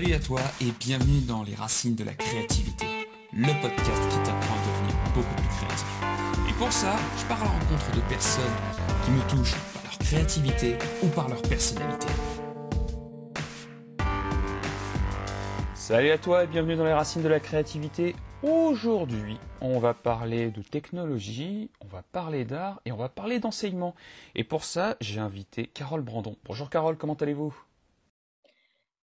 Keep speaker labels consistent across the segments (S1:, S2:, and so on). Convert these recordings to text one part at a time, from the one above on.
S1: Salut à toi et bienvenue dans Les Racines de la Créativité, le podcast qui t'apprend à devenir beaucoup plus créatif. Et pour ça, je pars à la rencontre de personnes qui me touchent par leur créativité ou par leur personnalité. Salut à toi et bienvenue dans Les Racines de la Créativité. Aujourd'hui, on va parler de technologie, on va parler d'art et on va parler d'enseignement. Et pour ça, j'ai invité Carole Brandon. Bonjour Carole, comment allez-vous?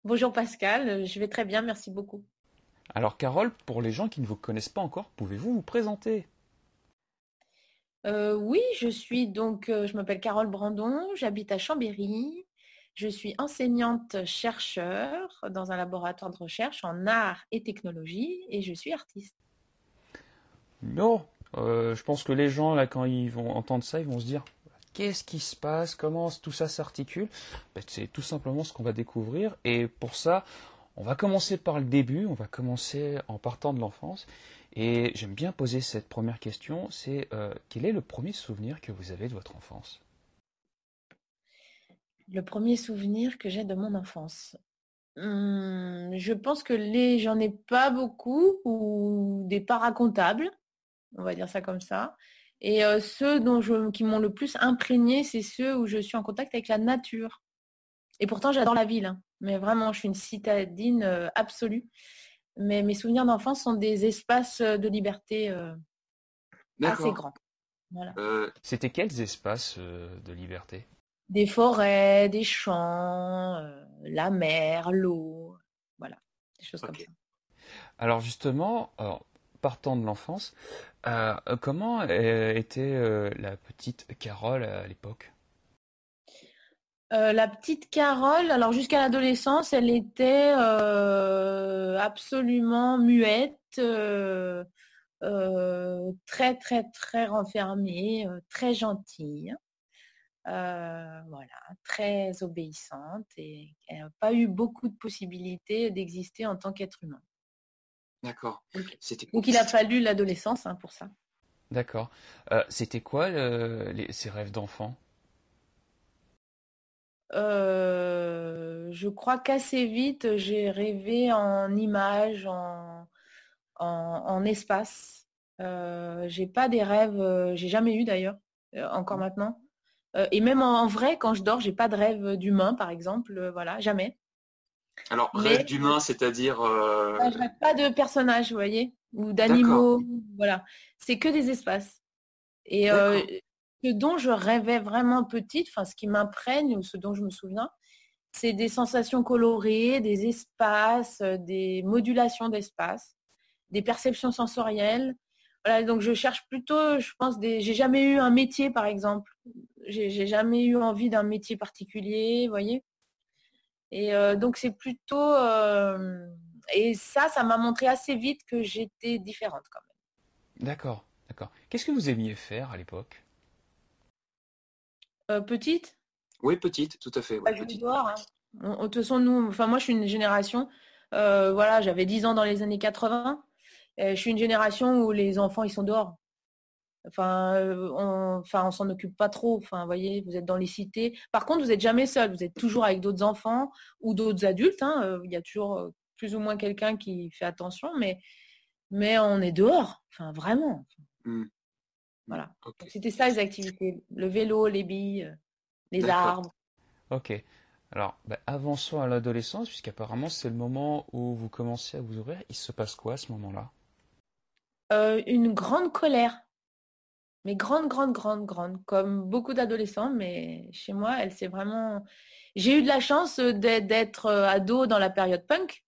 S2: Bonjour Pascal, je vais très bien, merci beaucoup.
S1: Alors Carole, pour les gens qui ne vous connaissent pas encore, pouvez-vous vous présenter?
S2: Euh, Oui, je suis donc, euh, je m'appelle Carole Brandon, j'habite à Chambéry, je suis enseignante chercheur dans un laboratoire de recherche en art et technologie et je suis artiste.
S1: Non, euh, je pense que les gens là quand ils vont entendre ça, ils vont se dire Qu'est-ce qui se passe Comment tout ça s'articule ben, C'est tout simplement ce qu'on va découvrir. Et pour ça, on va commencer par le début, on va commencer en partant de l'enfance. Et j'aime bien poser cette première question, c'est euh, quel est le premier souvenir que vous avez de votre enfance?
S2: Le premier souvenir que j'ai de mon enfance. Hum, je pense que les j'en ai pas beaucoup ou des pas racontables, on va dire ça comme ça. Et ceux dont je, qui m'ont le plus imprégné, c'est ceux où je suis en contact avec la nature. Et pourtant, j'adore la ville. Hein. Mais vraiment, je suis une citadine absolue. Mais mes souvenirs d'enfance sont des espaces de liberté assez grands.
S1: C'était quels espaces de liberté?
S2: Des forêts, des champs, la mer, l'eau. Voilà, des choses comme ça.
S1: Alors justement, de l'enfance, euh, comment euh, était euh, la petite Carole à l'époque?
S2: La petite Carole, alors jusqu'à l'adolescence, elle était absolument muette, très très très renfermée, très gentille. voilà, très obéissante et elle n'a pas eu beaucoup de possibilités d'exister en tant qu'être humain.
S1: D'accord.
S2: Donc, il a fallu l'adolescence hein, pour ça.
S1: D'accord. Euh, c'était quoi ses rêves d'enfant?
S2: Euh, Je crois qu'assez vite, j'ai rêvé en images, en, en, espace. Euh, j'ai pas des rêves, j'ai jamais eu d'ailleurs, encore mmh. maintenant. et même en, vrai, quand je dors, j'ai pas de rêve d'humain, par exemple. voilà, jamais.
S3: Alors, rêve d'humain, c'est-à-dire. Euh...
S2: Rêve pas de personnages, vous voyez, ou d'animaux. Voilà. C'est que des espaces. Et euh, ce dont je rêvais vraiment petite, enfin, ce qui m'imprègne, ou ce dont je me souviens, c'est des sensations colorées, des espaces, euh, des modulations d'espace, des perceptions sensorielles. Voilà, donc je cherche plutôt, je pense, des. J'ai jamais eu un métier, par exemple. J'ai jamais eu envie d'un métier particulier, vous voyez. Et donc c'est plutôt et ça, ça m'a montré assez vite que j'étais différente quand même.
S1: D'accord, d'accord. Qu'est-ce que vous aimiez faire à l'époque?
S2: Petite?
S3: Oui, petite, tout à fait.
S2: Bah, petite. Hein. De toute façon, nous, enfin moi, je suis une génération. voilà, j'avais 10 ans dans les années 80. je suis une génération où les enfants, ils sont dehors. Enfin, on, enfin, on s'en occupe pas trop. Enfin, voyez, vous êtes dans les cités. Par contre, vous n'êtes jamais seul. Vous êtes toujours avec d'autres enfants ou d'autres adultes. Hein. Il y a toujours plus ou moins quelqu'un qui fait attention, mais, mais on est dehors. Enfin, vraiment. Mmh. Voilà. C'était ça les activités. Le vélo, les billes, les arbres.
S1: Ok. Alors, bah, avançons à l'adolescence, puisqu'apparemment c'est le moment où vous commencez à vous ouvrir. Il se passe quoi à ce moment-là?
S2: Une grande colère mais grande, grande, grande, grande, comme beaucoup d'adolescents, mais chez moi, elle s'est vraiment... J'ai eu de la chance d'être ado dans la période punk,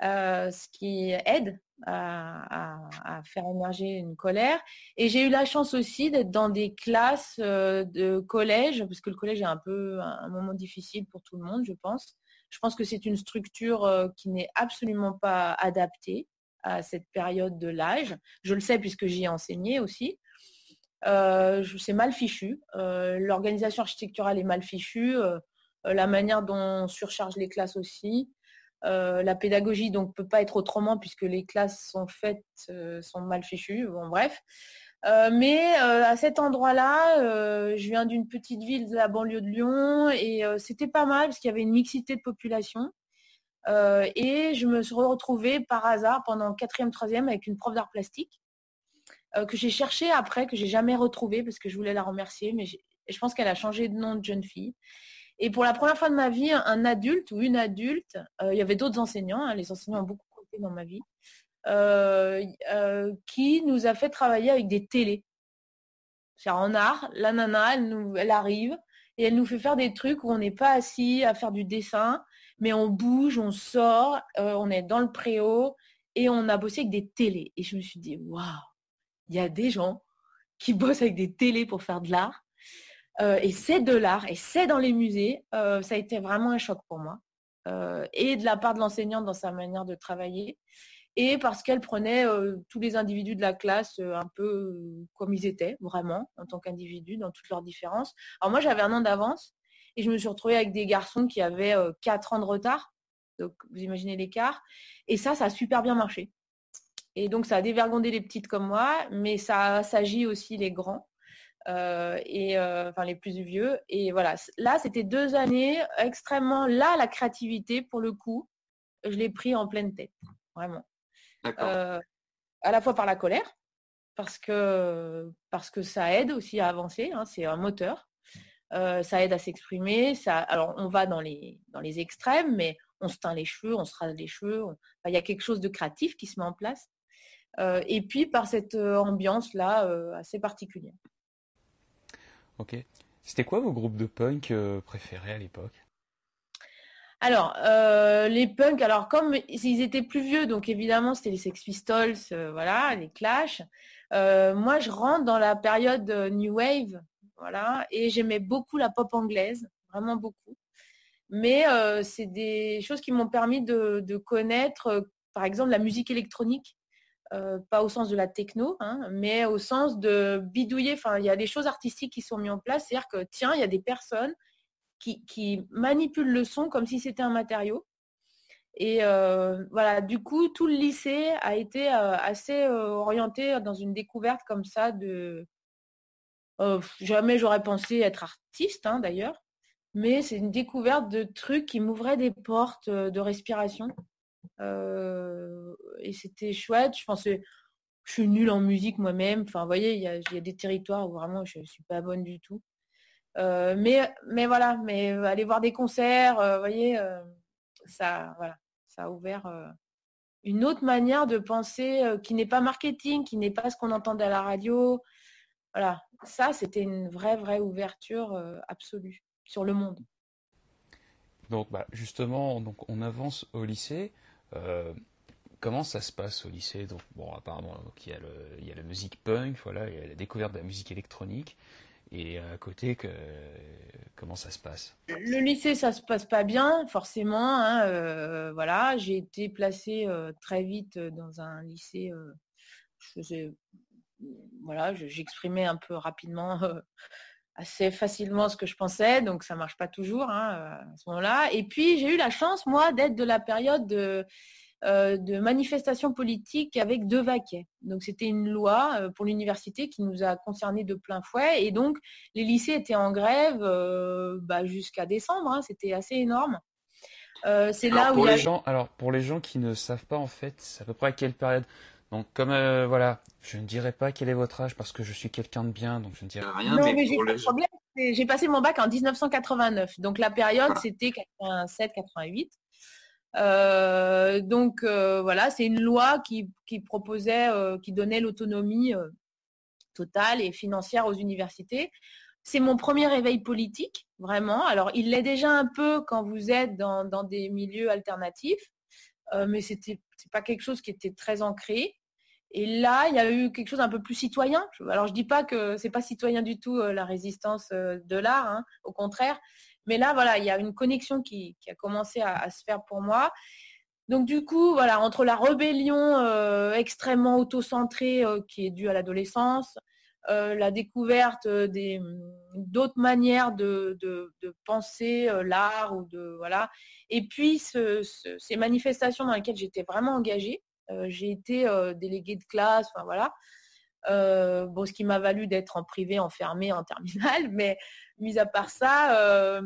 S2: ce qui aide à, faire émerger une colère. Et j'ai eu la chance aussi d'être dans des classes de collège, parce que le collège est un peu un moment difficile pour tout le monde, je pense. Je pense que c'est une structure qui n'est absolument pas adaptée à cette période de l'âge. Je le sais puisque j'y ai enseigné aussi. Euh, c'est mal fichu. Euh, l'organisation architecturale est mal fichue. Euh, la manière dont on surcharge les classes aussi. la pédagogie donc peut pas être autrement puisque les classes sont faites, sont mal fichues. Bon bref. mais à cet endroit-là, je viens d'une petite ville de la banlieue de Lyon et c'était pas mal parce qu'il y avait une mixité de population. Et je me suis retrouvée par hasard pendant quatrième, troisième avec une prof d'art plastique que j'ai cherché après, que j'ai jamais retrouvée parce que je voulais la remercier, mais je pense qu'elle a changé de nom de jeune fille. Et pour la première fois de ma vie, un adulte ou une adulte, il y avait d'autres enseignants, hein, les enseignants ont beaucoup compté dans ma vie, qui nous a fait travailler avec des télés. C'est en art, la nana, elle arrive et elle nous fait faire des trucs où on n'est pas assis à faire du dessin, mais on bouge, on sort, euh, on est dans le préau et on a bossé avec des télés. Et je me suis dit, waouh, il y a des gens qui bossent avec des télés pour faire de l'art. Euh, et c'est de l'art, et c'est dans les musées. Euh, ça a été vraiment un choc pour moi. et de la part de l'enseignante dans sa manière de travailler et parce qu'elle prenait tous les individus de la classe un peu comme ils étaient, vraiment, en tant qu'individus, dans toutes leurs différences. Alors moi, j'avais un an d'avance et je me suis retrouvée avec des garçons qui avaient 4 ans de retard. Donc, vous imaginez l'écart. Et ça, ça a super bien marché. Et donc, ça a dévergondé les petites comme moi, mais ça s'agit aussi les grands. et enfin les plus vieux. Et voilà, là, c'était deux années extrêmement. Là, la créativité, pour le coup, je l'ai pris en pleine tête, vraiment. Euh, à la fois par la colère, parce que, parce que ça aide aussi à avancer, hein, c'est un moteur. Euh, ça aide à s'exprimer. Ça, alors on va dans les, dans les extrêmes, mais on se teint les cheveux, on se rase les cheveux. il y a quelque chose de créatif qui se met en place. Euh, et puis par cette ambiance là assez particulière.
S1: Ok. C'était quoi vos groupes de punk préférés à l'époque?
S2: Alors, euh, les punks, alors comme ils étaient plus vieux, donc évidemment c'était les Sex Pistols, euh, voilà, les Clash. Euh, moi, je rentre dans la période New Wave, et j'aimais beaucoup la pop anglaise, vraiment beaucoup. Mais c'est des choses qui m'ont permis de, connaître, par exemple, la musique électronique, pas au sens de la techno, hein, mais au sens de bidouiller. Enfin, il y a des choses artistiques qui sont mises en place, c'est-à-dire que tiens, il y a des personnes qui, manipule le son comme si c'était un matériau. Et euh, voilà, du coup, tout le lycée a été euh, assez euh, orienté dans une découverte comme ça de... jamais j'aurais pensé être artiste, hein, d'ailleurs, mais c'est une découverte de trucs qui m'ouvraient des portes de respiration. et c'était chouette. Je pensais, je suis nulle en musique moi-même. Enfin, vous voyez, il y, a des territoires où vraiment je ne suis pas bonne du tout. Euh, mais, mais voilà, mais euh, aller voir des concerts, euh, voyez, ça, voilà, ça a ouvert une autre manière de penser qui n'est pas marketing, qui n'est pas ce qu'on entendait à la radio. Voilà, ça, c'était une vraie, vraie ouverture absolue sur le monde.
S1: Donc, bah, justement, donc, on avance au lycée. comment ça se passe au lycée? Donc, bon, apparemment, il, y a le, il y a la musique punk, voilà, il y a la découverte de la musique électronique. Et à côté, que, comment ça se passe?
S2: Le lycée, ça se passe pas bien, forcément. Hein, euh, voilà, j'ai été placée euh, très vite dans un lycée. Euh, je voilà, j'exprimais un peu rapidement, assez facilement ce que je pensais, donc ça marche pas toujours hein, à ce moment-là. Et puis j'ai eu la chance, moi, d'être de la période de euh, de manifestations politiques avec deux vaquets. Donc c'était une loi euh, pour l'université qui nous a concernés de plein fouet. Et donc les lycées étaient en grève euh, bah, jusqu'à décembre. Hein. c'était assez énorme.
S1: c'est là où les gens, alors pour les gens qui ne savent pas en fait, à peu près à quelle période? Donc comme voilà, je ne dirai pas quel est votre âge parce que je suis quelqu'un de bien, donc je ne dirai rien.
S2: Non, mais, j'ai pas de problème. J'ai passé mon bac en 1989, donc la période ah. c'était 87-88. Euh, donc euh, voilà, c'est une loi qui, proposait, euh, qui donnait l'autonomie totale et financière aux universités. C'est mon premier réveil politique, vraiment. Alors, il l'est déjà un peu quand vous êtes dans, des milieux alternatifs, mais c'était c'est pas quelque chose qui était très ancré. Et là, il y a eu quelque chose un peu plus citoyen. Alors, je dis pas que c'est pas citoyen du tout la résistance de l'art, hein, au contraire, mais là, voilà, il y a une connexion qui, a commencé à, se faire pour moi. Donc du coup, voilà, entre la rébellion euh, extrêmement auto-centrée euh, qui est due à l'adolescence, euh, la découverte d'autres manières de, penser l'art ou de voilà, et puis ces manifestations dans lesquelles j'étais vraiment engagée. J'ai été déléguée de classe, enfin voilà. bon, ce qui m'a valu d'être en privé, enfermée en terminale, mais mis à part ça,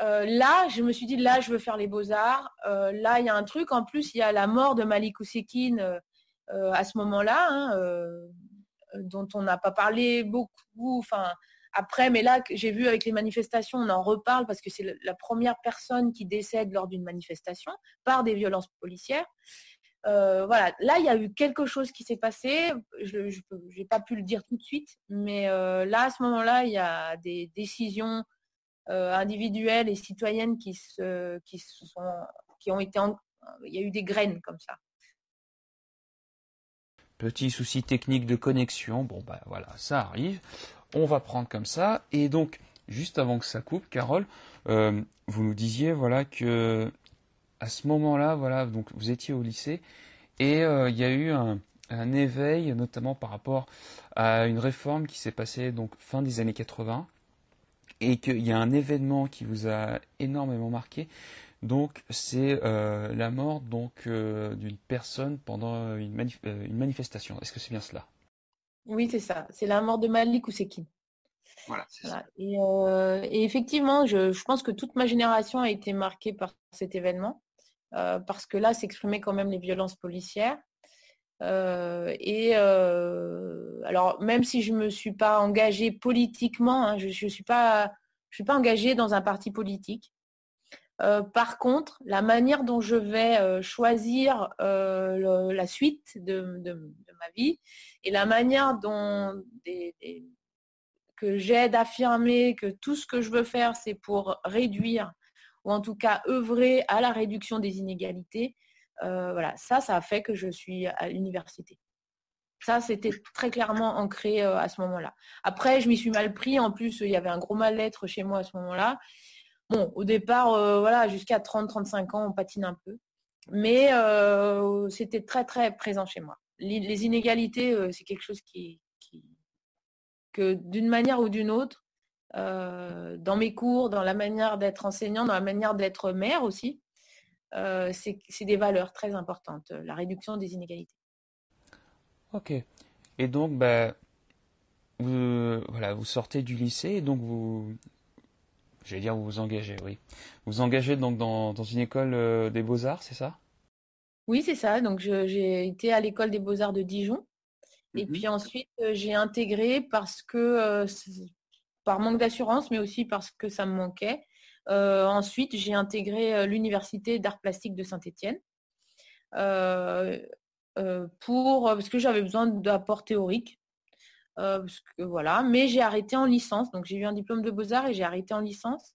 S2: là, je me suis dit, là, je veux faire les beaux-arts. là, il y a un truc. En plus, il y a la mort de Malik Ousekine à ce moment-là, hein, dont on n'a pas parlé beaucoup. Enfin, après, mais là, j'ai vu avec les manifestations, on en reparle parce que c'est la première personne qui décède lors d'une manifestation par des violences policières. Euh, voilà, là, il y a eu quelque chose qui s'est passé. Je n'ai pas pu le dire tout de suite, mais euh, là, à ce moment-là, il y a des décisions euh, individuelles et citoyennes qui, se, qui, sont, qui ont été... il y a eu des graines comme ça.
S1: Petit souci technique de connexion. Bon, bah voilà, ça arrive on va prendre comme ça. Et donc, juste avant que ça coupe, Carole, vous nous disiez voilà que à ce moment-là, voilà, donc vous étiez au lycée et euh, il y a eu un, éveil, notamment par rapport à une réforme qui s'est passée donc fin des années 80 et qu'il y a un événement qui vous a énormément marqué. Donc c'est euh, la mort donc d'une personne pendant une, une manifestation. Est-ce que c'est bien cela?
S2: Oui, c'est ça. C'est la mort de Malik Ousekine. Voilà, c'est ça. Euh, et, effectivement, je, pense que toute ma génération a été marquée par cet événement, euh, parce que là s'exprimaient quand même les violences policières. Euh, et alors, même si je ne me suis pas engagée politiquement, hein, je ne suis, pas, suis pas engagée dans un parti politique. Euh, par contre, la manière dont je vais euh, choisir euh, la suite de, ma vie et la manière dont que j'aide à affirmer que tout ce que je veux faire, c'est pour réduire ou en tout cas œuvrer à la réduction des inégalités, voilà, ça, ça a fait que je suis à l'université. Ça, c'était très clairement ancré à ce moment-là. Après, je m'y suis mal pris. En plus, il y avait un gros mal-être chez moi à ce moment-là. Bon, au départ, euh, voilà, jusqu'à 30-35 ans, on patine un peu. Mais euh, c'était très, très présent chez moi. Les, inégalités, euh, c'est quelque chose qui, que d'une manière ou d'une autre, dans mes cours, dans la manière d'être enseignant, dans la manière d'être mère aussi, c'est des valeurs très importantes, la réduction des inégalités.
S1: Ok. Et donc, bah, vous, voilà, vous sortez du lycée et donc vous, J'allais dire vous vous engagez, oui. Vous vous engagez donc dans, une école euh, des beaux-arts, c'est ça?
S2: Oui, c'est ça. Donc j'ai été à l'école des beaux-arts de Dijon. Et mhm. puis ensuite, euh, j'ai intégré parce que, euh, par manque d'assurance, mais aussi parce que ça me manquait. ensuite, j'ai intégré l'université d'art plastique de Saint-Étienne. pour parce que j'avais besoin d'apport théorique euh, voilà, mais j'ai arrêté en licence. Donc j'ai eu un diplôme de beaux-arts et j'ai arrêté en licence.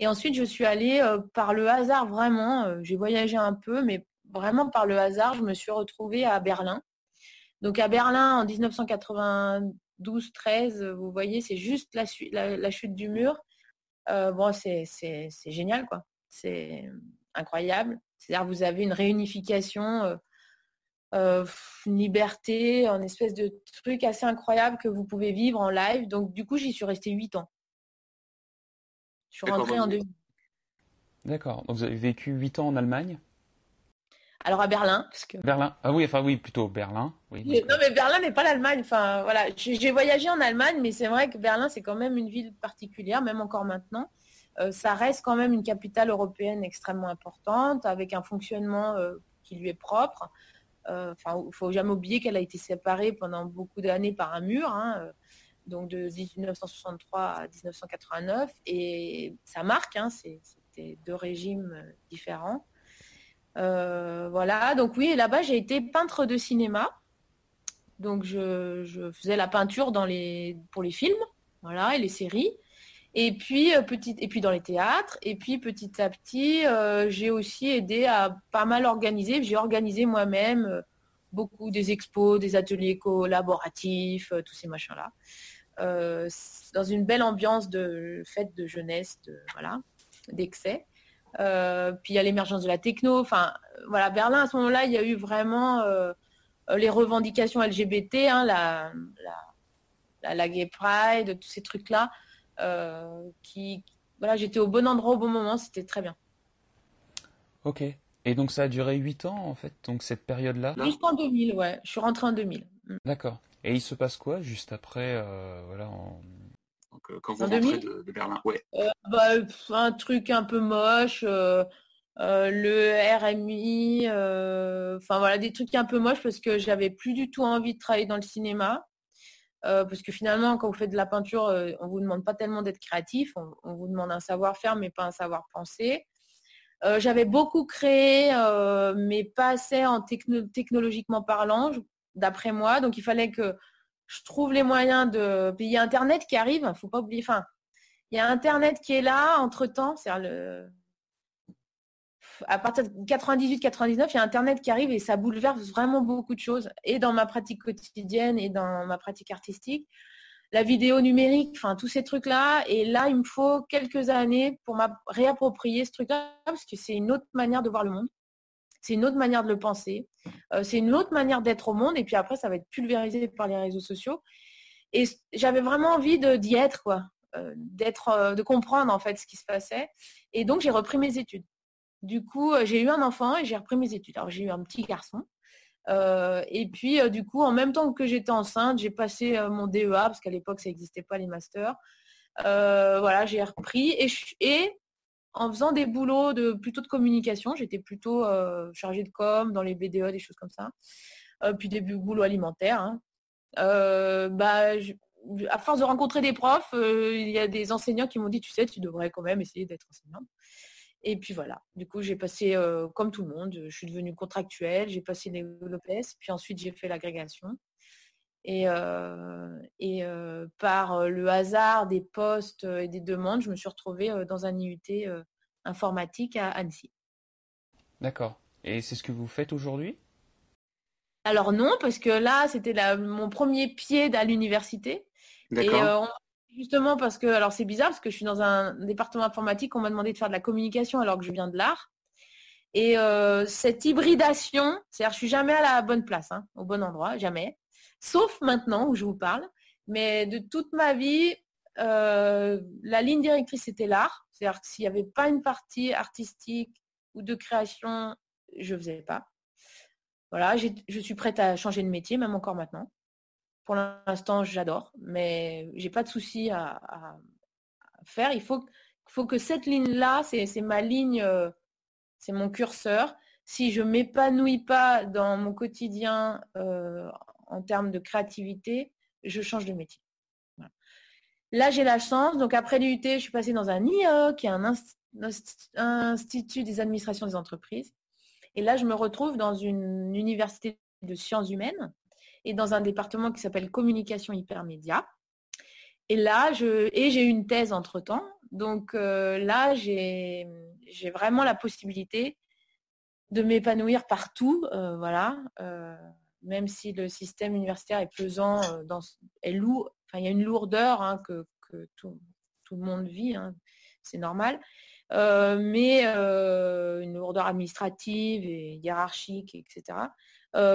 S2: Et ensuite, je suis allée euh, par le hasard vraiment. Euh, j'ai voyagé un peu, mais vraiment par le hasard, je me suis retrouvée à Berlin. Donc à Berlin en 1992-13, vous voyez, c'est juste la, la, chute du mur. bon, c'est génial, quoi. C'est incroyable. C'est-à-dire vous avez une réunification euh, une liberté, un espèce de truc assez incroyable que vous pouvez vivre en live. Donc du coup, j'y suis restée 8 ans. Je suis rentrée en 2000.
S1: D'accord. Donc vous avez vécu 8 ans en Allemagne?
S2: Alors à Berlin,
S1: parce que... Berlin. Ah oui, enfin oui, plutôt Berlin. Oui,
S2: non, mais Berlin n'est pas l'Allemagne. Enfin voilà, j'ai voyagé en Allemagne, mais c'est vrai que Berlin c'est quand même une ville particulière, même encore maintenant. Euh, ça reste quand même une capitale européenne extrêmement importante, avec un fonctionnement euh, qui lui est propre. Euh, enfin, il faut jamais oublier qu'elle a été séparée pendant beaucoup d'années par un mur, hein, euh, donc de 1963 à 1989, et ça marque, hein, c'était deux régimes euh, différents. Voilà, donc oui, là-bas j'ai été peintre de cinéma, donc je, faisais la peinture pour les films, voilà, et les séries. Et puis, euh, et puis dans les théâtres. Et puis petit à petit, euh, j'ai aussi aidé à pas mal organiser. J'ai organisé moi-même euh, beaucoup des expos, des ateliers collaboratifs, tous ces machins-là. dans une belle ambiance de fête de jeunesse, voilà, d'excès. Puis il y a l'émergence de la techno. Enfin, voilà, Berlin, à ce moment-là, il y a eu vraiment les revendications LGBT, hein, la, la, la, Gay Pride, tous ces trucs-là. Euh, qui, voilà, j'étais au bon endroit au bon moment, c'était très bien.
S1: Ok. Et donc ça a duré 8 ans en fait, donc cette période-là?
S2: Jusqu'en 2000, ouais. Je suis rentrée en 2000.
S1: Mm. D'accord. Et il se passe quoi juste après, euh, voilà, en...
S3: quand vous rentrez de, Berlin Ouais.
S2: Bah, un truc un peu moche. le RMI, enfin voilà, des trucs un peu moches parce que j'avais plus du tout envie de travailler dans le cinéma. parce que finalement, quand vous faites de la peinture, on ne vous demande pas tellement d'être créatif, on, vous demande un savoir-faire, mais pas un savoir-penser. J'avais beaucoup créé, mais pas assez en technologiquement parlant, d'après moi. Donc il fallait que je trouve les moyens de payer Internet qui arrive. Il faut pas oublier. Enfin, il y a Internet qui est là entre-temps. C'est le... À partir de 98-99, il y a Internet qui arrive et ça bouleverse vraiment beaucoup de choses. Et dans ma pratique quotidienne et dans ma pratique artistique. La vidéo numérique, enfin tous ces trucs-là. Et là, il me faut quelques années pour réapproprier ce truc-là parce que c'est une autre manière de voir le monde c'est une autre manière de le penser, euh, c'est une autre manière d'être au monde, et puis après, ça va être pulvérisé par les réseaux sociaux. Et j'avais vraiment envie d'y être, quoi, euh, euh, de comprendre en fait ce qui se passait. Et donc, j'ai repris mes études. Du coup, j'ai eu un enfant et j'ai repris mes études. Alors, j'ai eu un petit garçon. et puis, du coup, en même temps que j'étais enceinte, j'ai passé mon DEA, parce qu'à l'époque, ça n'existait pas les masters. voilà, j'ai repris. Et, et en faisant des boulots de plutôt de communication. J'étais plutôt euh, chargée de com dans les BDE, des choses comme ça. Euh, puis des boulots alimentaires. Hein. Euh, bah, à force de rencontrer des profs, il y a des enseignants qui m'ont dit, tu sais, tu devrais quand même essayer d'être enseignante. Et puis voilà. Du coup, j'ai passé, comme tout le monde, je suis devenue contractuelle, j'ai passé les l'OPS, puis ensuite j'ai fait l'agrégation. Et, et par le hasard des postes et des demandes, je me suis retrouvée dans un IUT informatique à Annecy.
S1: D'accord. Et c'est ce que vous faites aujourd'hui?
S2: Alors non, parce que là, c'était mon premier pied à l'université. Et justement parce que, alors c'est bizarre, parce que je suis dans un département informatique, on m'a demandé de faire de la communication alors que je viens de l'art. Et cette hybridation, c'est-à-dire je suis jamais à la bonne place, hein, au bon endroit, jamais sauf maintenant où je vous parle. Mais de toute ma vie, euh, la ligne directrice était l'art. C'est-à-dire que s'il n'y avait pas une partie artistique ou de création, je ne faisais pas. Voilà, je suis prête à changer de métier, même encore maintenant. Pour l'instant, j'adore, mais j'ai pas de souci à, faire. Il faut, faut que cette ligne-là, c'est ma ligne, euh, c'est mon curseur. Si je m'épanouis pas dans mon quotidien euh, en termes de créativité, je change de métier. Là, j'ai la chance. Donc, après l'UT, je suis passée dans un IE, qui est un institut des administrations des entreprises. Et là, je me retrouve dans une université de sciences humaines et dans un département qui s'appelle communication hypermédia. Et là, je, et j'ai une thèse entre-temps. Donc euh, là, j'ai vraiment la possibilité de m'épanouir partout. Euh, voilà. Euh, même si le système universitaire est pesant, euh, est lourd, enfin, il y a une lourdeur hein, que, tout, le monde vit, hein, c'est normal, euh, mais euh, une lourdeur administrative et hiérarchique, etc.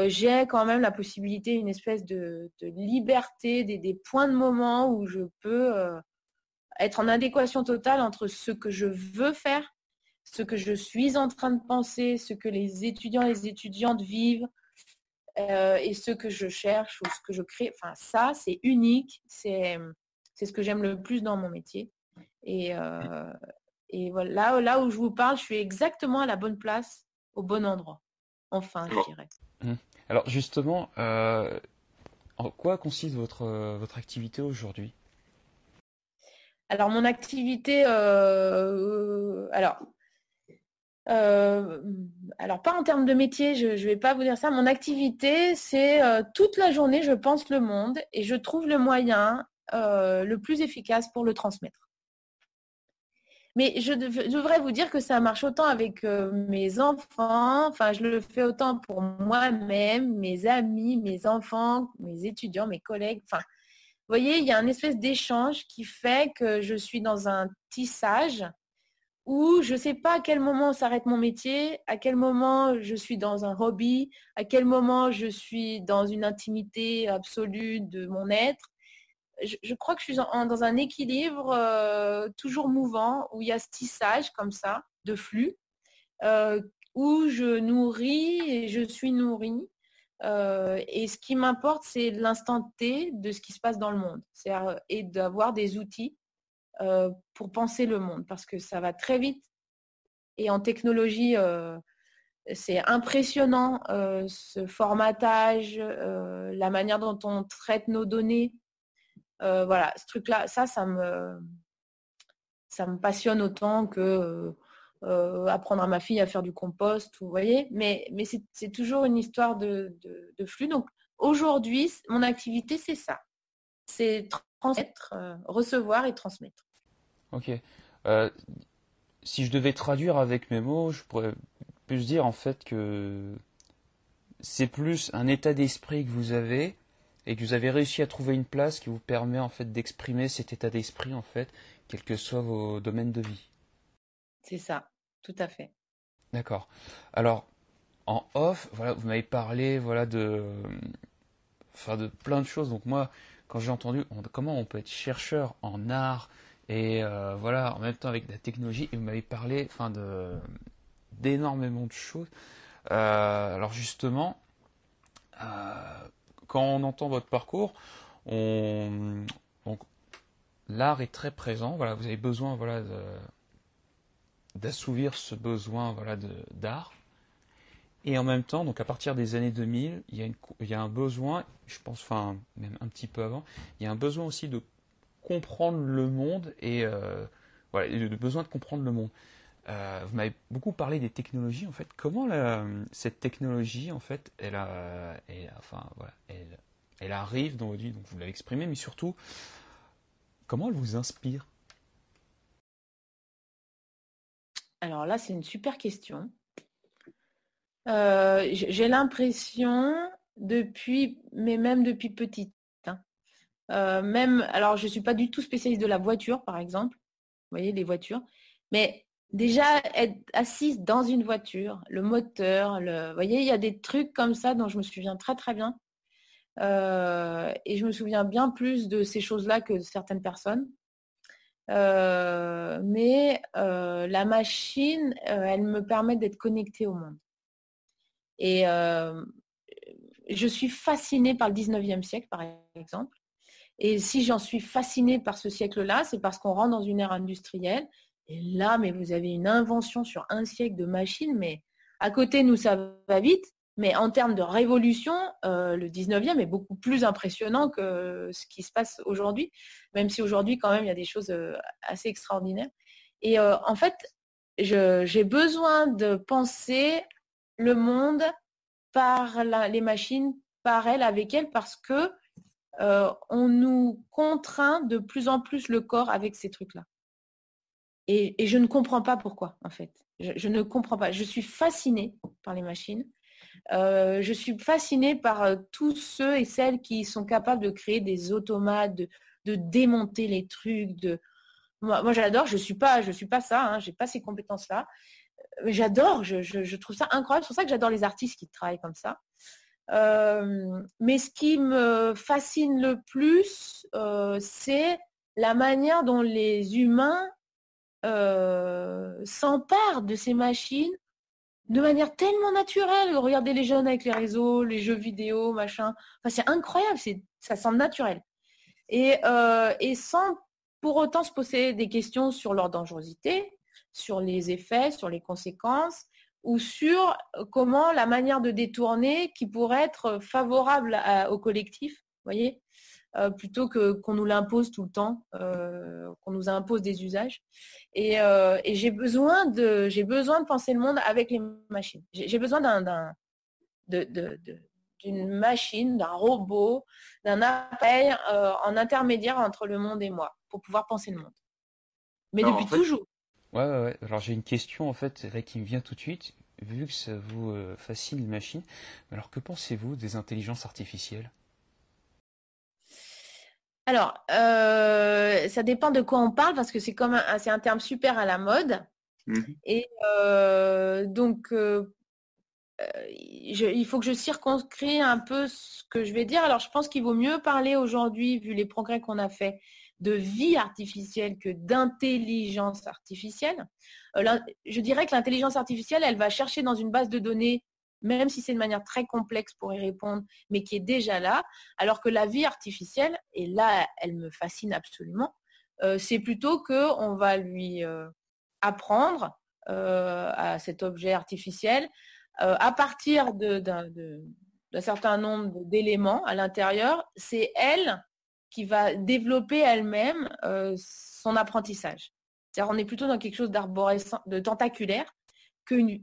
S2: j'ai quand même la possibilité, une espèce de, liberté, des, des, points de moment où je peux être en adéquation totale entre ce que je veux faire, ce que je suis en train de penser, ce que les étudiants et les étudiantes vivent, euh, et ce que je cherche ou ce que je crée. Enfin, ça, c'est unique. C'est, ce que j'aime le plus dans mon métier. Et, euh, et voilà, là, où je vous parle, je suis exactement à la bonne place, au bon endroit. Enfin, je dirais.
S1: Mmh. Alors justement, euh, en quoi consiste votre, votre activité aujourd'hui?
S2: Alors mon activité, alors euh, alors pas en termes de métier, je ne vais pas vous dire ça. Mon activité, c'est euh, toute la journée, je pense le monde et je trouve le moyen euh, le plus efficace pour le transmettre. Mais je, devrais vous dire que ça marche autant avec mes enfants, enfin je le fais autant pour moi-même, mes amis, mes enfants, mes étudiants, mes collègues. Enfin, vous voyez, il y a un espèce d'échange qui fait que je suis dans un tissage où je ne sais pas à quel moment s'arrête mon métier, à quel moment je suis dans un hobby, à quel moment je suis dans une intimité absolue de mon être. Je, crois que je suis dans un équilibre euh, toujours mouvant, où il y a ce tissage comme ça, de flux, euh, où je nourris et je suis nourrie. Euh, et ce qui m'importe, c'est l'instant T de ce qui se passe dans le monde. Et d'avoir des outils pour penser le monde, parce que ça va très vite. Et en technologie, c'est impressionnant ce formatage, la manière dont on traite nos données. voilà, ce truc-là, ça, ça me, ça me passionne autant que apprendre à ma fille à faire du compost, vous voyez. Mais, c'est toujours une histoire de flux. Donc aujourd'hui, mon activité, c'est ça. C'est transmettre, recevoir et transmettre.
S1: Ok. si je devais traduire avec mes mots, je pourrais plus dire en fait que c'est plus un état d'esprit que vous avez et que vous avez réussi à trouver une place qui vous permet en fait d'exprimer cet état d'esprit en fait, quels que soient vos domaines de vie.
S2: C'est ça, tout à fait.
S1: D'accord. Alors en off, voilà, vous m'avez parlé voilà de enfin de plein de choses. Donc moi, quand j'ai entendu comment on peut être chercheur en art et euh, voilà en même temps avec la technologie, vous m'avez parlé enfin d'énormément de choses. Euh, alors justement, euh, quand on entend votre parcours, l'art est très présent. Voilà, vous avez besoin, voilà, d'assouvir ce besoin, voilà, d'art. Et en même temps, donc à partir des années 2000, il y a, il y a un besoin, je pense, enfin même un petit peu avant, il y a un besoin aussi de comprendre le monde et euh, le besoin de comprendre le monde. Euh, vous m'avez beaucoup parlé des technologies. En fait, comment cette technologie, en fait, elle, arrive dans votre vie. Donc, vous l'avez exprimé, mais surtout, comment elle vous inspire?
S2: Alors là, c'est une super question. Euh, j'ai l'impression depuis, mais même depuis petite. Euh, même, alors je ne suis pas du tout spécialiste de la voiture, par exemple. Vous voyez, les voitures. Mais déjà être assise dans une voiture, le moteur, le... voyez, il y a des trucs comme ça dont je me souviens très très bien. Euh, et je me souviens bien plus de ces choses-là que certaines personnes. Euh, mais la machine, elle me permet d'être connectée au monde. Et je suis fascinée par le 19e siècle, par exemple. Et si j'en suis fascinée par ce siècle-là, c'est parce qu'on rentre dans une ère industrielle et là, mais vous avez une invention sur un siècle de machines, mais à côté, nous, ça va vite. Mais en termes de révolution, euh, le 19e est beaucoup plus impressionnant que ce qui se passe aujourd'hui, même si aujourd'hui, quand même, il y a des choses euh, assez extraordinaires. Et euh, en fait, j'ai besoin de penser le monde par les machines, par elles, avec elles, parce que on nous contraint de plus en plus le corps avec ces trucs-là. Et, je ne comprends pas pourquoi, en fait. Je, ne comprends pas. Je suis fascinée par les machines. Euh, je suis fascinée par euh, tous ceux et celles qui sont capables de créer des automates, de, démonter les trucs. Moi, j'adore. Je ne suis, pas, je suis pas ça. Hein, je n'ai pas ces compétences-là. Euh, j'adore. Je, trouve ça incroyable. C'est pour ça que j'adore les artistes qui travaillent comme ça. Mais ce qui me fascine le plus, c'est la manière dont les humains euh, s'empare de ces machines de manière tellement naturelle. Regardez les jeunes avec les réseaux, les jeux vidéo, machin. C'est incroyable, ça semble naturel. Euh, et sans pour autant se poser des questions sur leur dangerosité, sur les effets, sur les conséquences, ou sur comment la manière de détourner qui pourrait être favorable au collectif, voyez, euh, plutôt que qu'on nous l'impose tout le temps, euh, qu'on nous impose des usages. Et, euh, j'ai besoin de j'ai besoin de penser le monde avec les machines. J'ai besoin d'un d'une machine, d'un robot, d'un appareil en intermédiaire entre le monde et moi pour pouvoir penser le monde. Mais depuis toujours.
S1: Ouais, ouais, ouais. Alors j'ai une question en fait là qui me vient tout de suite, vu que ça vous fascine les machines. Alors que pensez-vous des intelligences artificielles?
S2: Alors, euh, ça dépend de quoi on parle parce que c'est comme un, c'est un terme super à la mode. Mmh. Et euh, donc, euh, il faut que je circonscris un peu ce que je vais dire. Alors, je pense qu'il vaut mieux parler aujourd'hui, vu les progrès qu'on a fait, de vie artificielle que d'intelligence artificielle. je dirais que l'intelligence artificielle, elle va chercher dans une base de données même si c'est de manière très complexe pour y répondre, mais qui est déjà là, alors que la vie artificielle, et là, elle me fascine absolument, c'est plutôt qu'on va lui apprendre à cet objet artificiel à partir d'un certain nombre d'éléments à l'intérieur. C'est elle qui va développer elle-même son apprentissage. C'est-à-dire on est plutôt dans quelque chose d'arborescent, de tentaculaire qu'une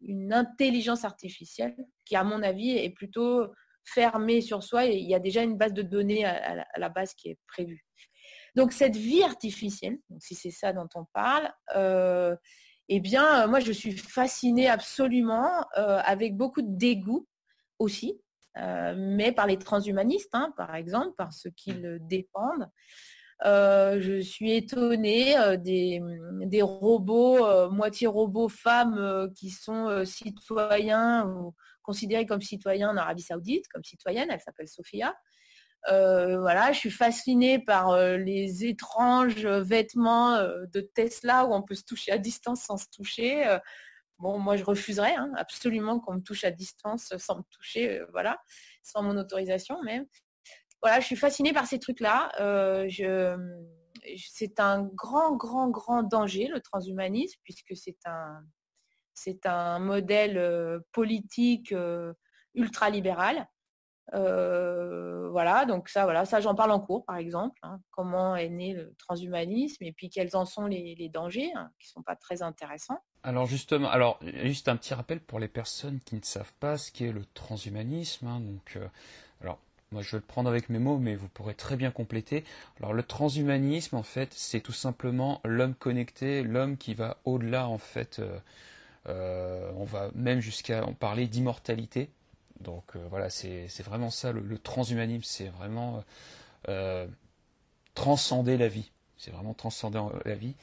S2: une, intelligence artificielle qui, à mon avis, est plutôt fermée sur soi et il y a déjà une base de données à, la, base qui est prévue. Donc cette vie artificielle, si c'est ça dont on parle, euh, eh bien, moi, je suis fascinée absolument, euh, avec beaucoup de dégoût aussi, euh, mais par les transhumanistes, hein, par exemple, par ceux qui le défendent. Euh, je suis étonnée euh, des, robots, euh, moitié robots femmes qui sont citoyens ou considérés comme citoyens en Arabie Saoudite, comme citoyenne, elle s'appelle Sophia. voilà, je suis fascinée par les étranges vêtements de Tesla où on peut se toucher à distance sans se toucher. Bon, moi je refuserais hein, absolument qu'on me touche à distance sans me toucher, voilà, sans mon autorisation même voilà, je suis fascinée par ces trucs-là. Euh, c'est un grand, grand, grand danger, le transhumanisme, puisque c'est un, c'est un modèle euh, politique euh, ultralibéral. voilà, donc ça, voilà, ça j'en parle en cours, par exemple. Hein. comment est né le transhumanisme et puis quels en sont les, dangers, hein, qui ne sont pas très intéressants.
S1: Alors justement, alors juste un petit rappel pour les personnes qui ne savent pas ce qu'est le transhumanisme. Hein. donc, alors moi, je vais le prendre avec mes mots, mais vous pourrez très bien compléter. Alors, le transhumanisme, en fait, c'est tout simplement l'homme connecté, l'homme qui va au-delà, en fait. Euh, euh, on va même jusqu'à en parler d'immortalité. Donc, euh, voilà, c'est vraiment ça, le, transhumanisme, c'est vraiment transcender la vie. C'est vraiment transcender la vie.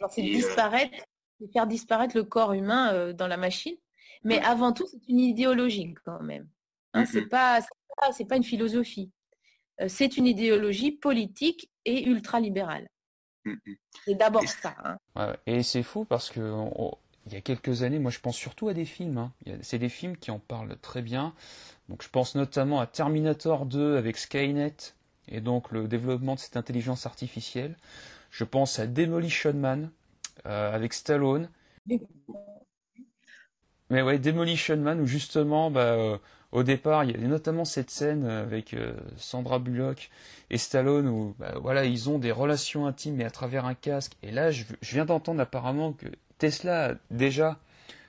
S2: Alors, c'est disparaître, faire disparaître le corps humain dans la machine. Mais avant tout, c'est une idéologie quand même. Hein, c'est pas c'est pas une philosophie. Euh, c'est une idéologie politique et ultralibérale. Mmh, mmh. C'est d'abord ça.
S1: Hein. et c'est fou parce que il y a quelques années, moi je pense surtout à des films. Hein. C'est des films qui en parlent très bien. Donc je pense notamment à Terminator 2 avec Skynet et donc le développement de cette intelligence artificielle. Je pense à Demolition Man euh, avec Stallone. Mais ouais, Demolition Man où justement, bah, euh, au départ, il y a notamment cette scène avec euh, Sandra Bullock et Stallone où bah, voilà, ils ont des relations intimes mais à travers un casque. Et là, je, viens d'entendre apparemment que Tesla a déjà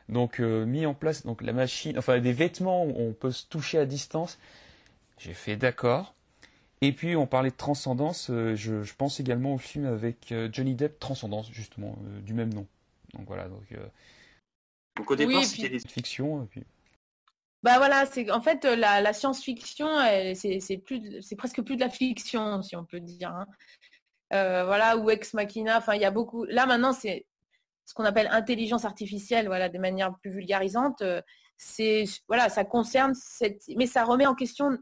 S1: donc euh, mis en place donc la machine, enfin des vêtements où on peut se toucher à distance. J'ai fait d'accord. Et puis on parlait de transcendance. Euh, je, pense également au film avec Johnny Depp, Transcendance justement du même nom. Donc voilà. Donc,
S3: donc au départ, c'était des
S1: fictions. Et puis...
S2: Bah voilà, c'est en fait la, science-fiction, c'est plus, c'est presque plus de la fiction, si on peut dire. Hein. Euh, voilà, ou ex machina. Enfin, il y a beaucoup. Là maintenant, c'est ce qu'on appelle intelligence artificielle, voilà, de manière plus vulgarisante. Euh, c'est voilà, ça concerne cette, mais ça remet en question euh,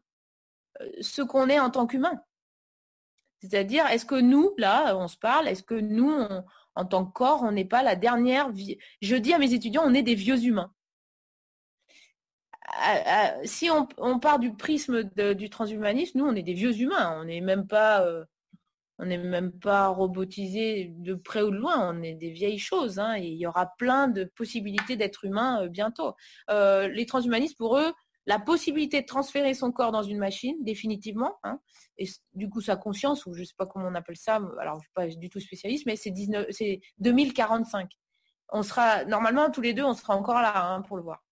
S2: ce qu'on est en tant qu'humain. C'est-à-dire, est-ce que nous, là, on se parle, est-ce que nous, en tant que corps, on n'est pas la dernière vie? Je dis à mes étudiants, on est des vieux humains si on, part du prisme du transhumanisme, nous, on est des vieux humains. On n'est même pas, euh, de près ou de loin. On est des vieilles choses. Hein, il y aura plein de possibilités d'être humain euh, bientôt. Euh, les transhumanistes, pour eux, la possibilité de transférer son corps dans une machine, définitivement, hein, et du coup sa conscience, ou je ne sais pas comment on appelle ça, alors je ne suis pas du tout spécialiste, mais c'est 2045. On sera, normalement, tous les deux, on sera encore là hein, pour le voir.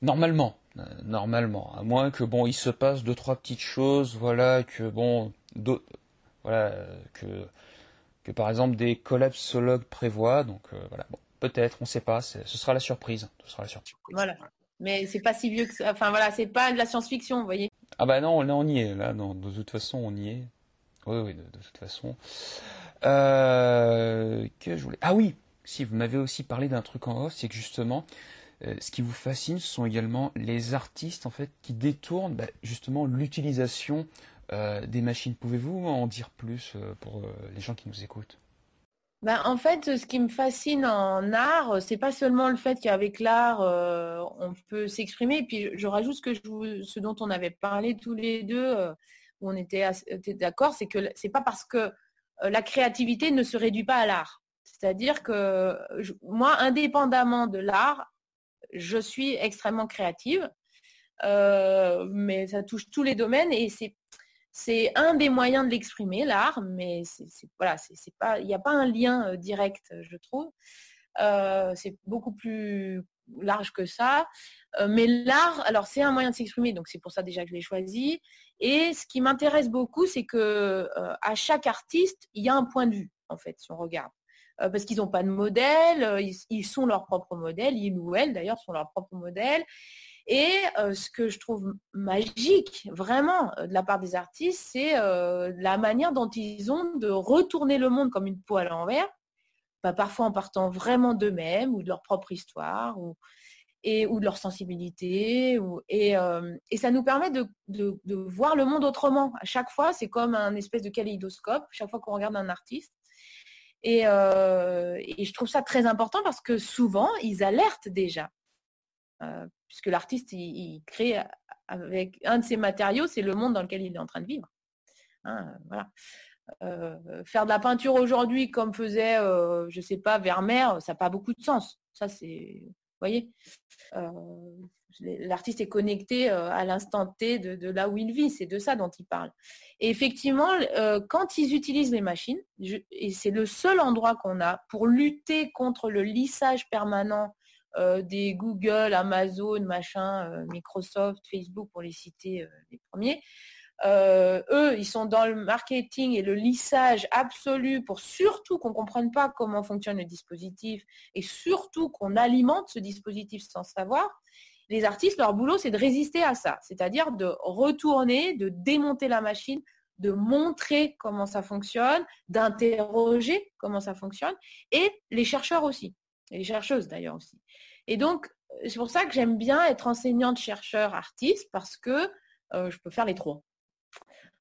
S1: Normalement, euh, normalement, à moins que bon, il se passe deux trois petites choses, voilà, que bon, voilà, que que par exemple des collapsologues prévoient, donc euh, voilà, bon, peut-être, on ne sait pas, ce sera la surprise, ce sera la surprise.
S2: Voilà, mais c'est pas si vieux que enfin voilà, c'est pas de la science-fiction, vous voyez.
S1: Ah bah non, là on y est, là, non, de toute façon on y est. Oui, oui, de, toute façon. Euh, que je voulais. Ah oui, si vous m'avez aussi parlé d'un truc en off, c'est que justement, euh, ce qui vous fascine, ce sont également les artistes en fait qui détournent bah, justement l'utilisation euh, des machines. Pouvez-vous en dire plus pour les gens qui nous écoutent?
S2: Ben, en fait, ce qui me fascine en art, c'est pas seulement le fait qu'avec l'art, on peut s'exprimer. Et puis, je, rajoute ce, que ce dont on avait parlé tous les deux, où on était, d'accord, c'est que c'est pas parce que la créativité ne se réduit pas à l'art. C'est-à-dire que moi, indépendamment de l'art, je suis extrêmement créative, mais ça touche tous les domaines et c'est c'est un des moyens de l'exprimer, l'art, mais voilà, il n'y a pas un lien direct, je trouve. c'est beaucoup plus large que ça. mais l'art, alors c'est un moyen de s'exprimer, donc c'est pour ça déjà que je l'ai choisi. Et ce qui m'intéresse beaucoup, c'est que à chaque artiste, il y a un point de vue, en fait, si on regarde. parce qu'ils n'ont pas de modèle, ils, ils, sont leur propre modèle, ils ou elles d'ailleurs sont leur propre modèle. Et ce que je trouve magique, vraiment, de la part des artistes, c'est la manière dont ils ont de retourner le monde comme une peau à l'envers, bah, parfois en partant vraiment d'eux-mêmes ou de leur propre histoire ou, et, ou de leur sensibilité. et, ça nous permet de, voir le monde autrement. À chaque fois, c'est comme un espèce de kaléidoscope, chaque fois qu'on regarde un artiste. Et, et, je trouve ça très important parce que souvent, ils alertent déjà puisque l'artiste, il, crée avec un de ses matériaux, c'est le monde dans lequel il est en train de vivre. Hein, voilà. Euh, faire de la peinture aujourd'hui comme faisait, euh, je sais pas, Vermeer, ça n'a pas beaucoup de sens. Ça, c'est, voyez, euh, l'artiste est connecté à l'instant T de, là où il vit. C'est de ça dont il parle. Et effectivement, quand ils utilisent les machines, et c'est le seul endroit qu'on a pour lutter contre le lissage permanent euh, des Google, Amazon, machin, euh, Microsoft, Facebook pour les citer euh, les premiers. eux, ils sont dans le marketing et le lissage absolu pour surtout qu'on ne comprenne pas comment fonctionne le dispositif et surtout qu'on alimente ce dispositif sans savoir. Les artistes, leur boulot, c'est de résister à ça, c'est-à-dire de retourner, de démonter la machine, de montrer comment ça fonctionne, d'interroger comment ça fonctionne, et les chercheurs aussi, et les chercheuses d'ailleurs aussi. Et donc, c'est pour ça que j'aime bien être enseignante, chercheur, artiste, parce que euh, je peux faire les trois.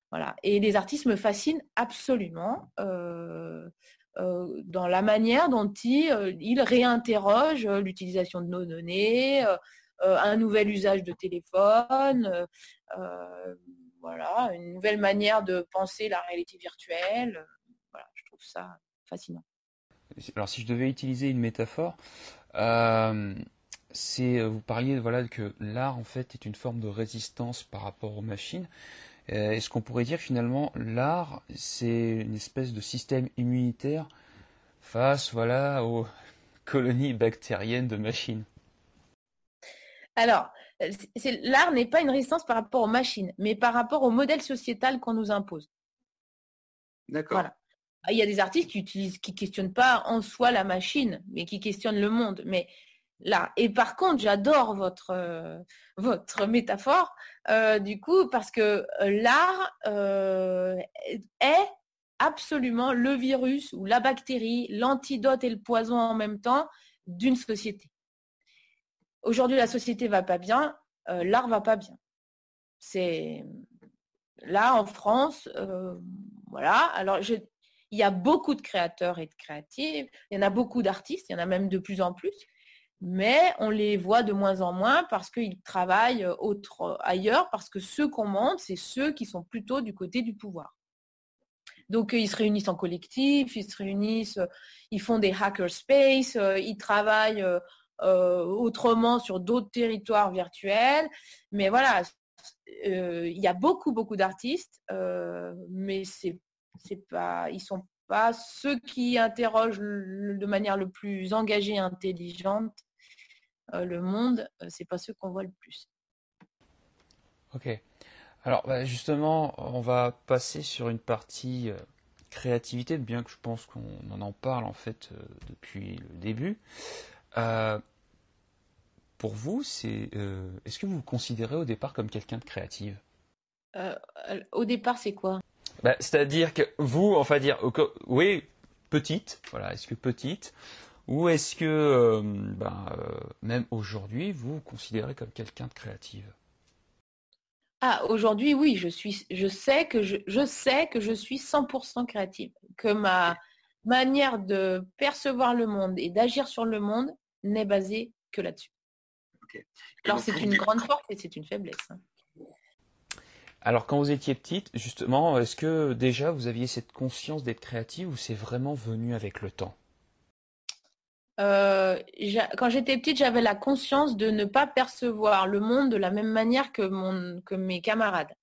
S2: Voilà. Et les artistes me fascinent absolument euh, euh, dans la manière dont ils, réinterrogent l'utilisation de nos données, un nouvel usage de téléphone, voilà, une nouvelle manière de penser la réalité virtuelle. Voilà, je trouve ça fascinant.
S1: Alors si je devais utiliser une métaphore, euh, c'est euh, vous parliez voilà que l'art en fait est une forme de résistance par rapport aux machines. Euh, est-ce qu'on pourrait dire finalement l'art c'est une espèce de système immunitaire face voilà aux colonies bactériennes de machines?
S2: Alors l'art n'est pas une résistance par rapport aux machines, mais par rapport au modèle sociétal qu'on nous impose.
S3: D'accord. Voilà.
S2: Il y a des artistes qui utilisent, qui questionnent pas en soi la machine, mais qui questionnent le monde. Mais là, et par contre, j'adore votre euh, votre métaphore, euh, du coup, parce que euh, l'art est absolument le virus ou la bactérie, l'antidote et le poison en même temps d'une société. Aujourd'hui, la société va pas bien, l'art va pas bien. C'est là en France, voilà. Alors, il y a beaucoup de créateurs et de créatives, il y en a beaucoup d'artistes, il y en a même de plus en plus, mais on les voit de moins en moins parce qu'ils travaillent ailleurs, parce que ceux qu'on montre, c'est ceux qui sont plutôt du côté du pouvoir. Donc ils se réunissent en collectif, ils se réunissent, ils font des hackerspace, ils travaillent euh, autrement sur d'autres territoires virtuels. Mais voilà, euh, il y a beaucoup, beaucoup d'artistes, euh, mais c'est c'est pas, ils sont pas ceux qui interrogent de manière le plus engagée et intelligente euh, le monde, euh, c'est pas ceux qu'on voit le plus.
S1: Ok. Alors bah, justement, on va passer sur une partie euh, créativité, bien que je pense qu'on en parle en fait depuis le début. pour vous, c'est est-ce que vous vous considérez au départ comme quelqu'un de créative?
S2: Au départ, c'est quoi?
S1: Bah, c'est-à-dire que vous, enfin dire, oui, petite, voilà, est-ce que petite, ou est-ce que, euh, ben, euh, même aujourd'hui, vous vous considérez comme quelqu'un de créative?
S2: Ah, aujourd'hui, oui, je suis, je sais que je, je sais que je suis 100% créative, que ma manière de percevoir le monde et d'agir sur le monde n'est basée que là-dessus. Alors c'est une grande force et c'est une faiblesse. Hein.
S1: Alors quand vous étiez petite, justement, est-ce que déjà vous aviez cette conscience d'être créative ou c'est vraiment venu avec le temps?
S2: Euh, quand j'étais petite, j'avais la conscience de ne pas percevoir le monde de la même manière que, mes camarades.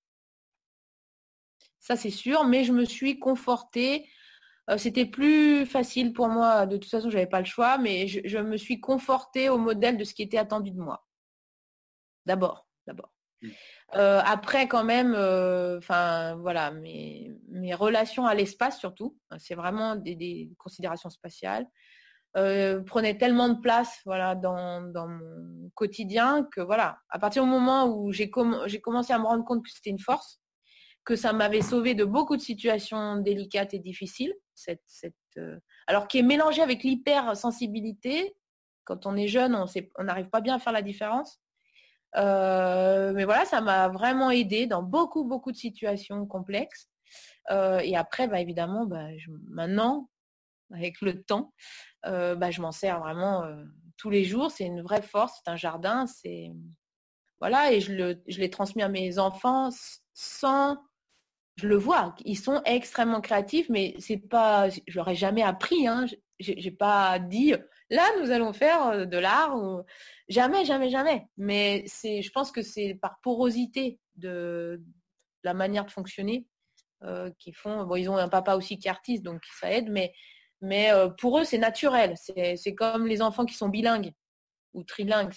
S2: Ça, c'est sûr, mais je me suis confortée. Euh, c'était plus facile pour moi. De toute façon, je n'avais pas le choix, mais je, me suis confortée au modèle de ce qui était attendu de moi. D'abord, d'abord. Mmh. Euh, après, quand même, enfin voilà, mes, relations à l'espace surtout, c'est vraiment des considérations spatiales. Euh, prenait tellement de place voilà, dans, mon quotidien que voilà, à partir du moment où j'ai commencé à me rendre compte que c'était une force, que ça m'avait sauvé de beaucoup de situations délicates et difficiles, cette, euh, alors qui est mélangé avec l'hypersensibilité. Quand on est jeune, on n'arrive pas bien à faire la différence. Euh, mais voilà, ça m'a vraiment aidé dans beaucoup, beaucoup de situations complexes. et après, bah, évidemment, bah, maintenant, avec le temps, bah, je m'en sers vraiment tous les jours. C'est une vraie force, c'est un jardin, c'est voilà, et je, le, je l'ai transmis à mes enfants sans, je le vois, ils sont extrêmement créatifs, mais c'est pas, je leur ai jamais appris, hein. j'ai, pas dit là nous allons faire de l'art, ou... jamais, jamais, jamais. Mais je pense que c'est par porosité de, la manière de fonctionner qu'ils font. Bon, ils ont un papa aussi qui est artiste, donc ça aide, mais mais euh, pour eux, c'est naturel. C'est comme les enfants qui sont bilingues ou trilingues.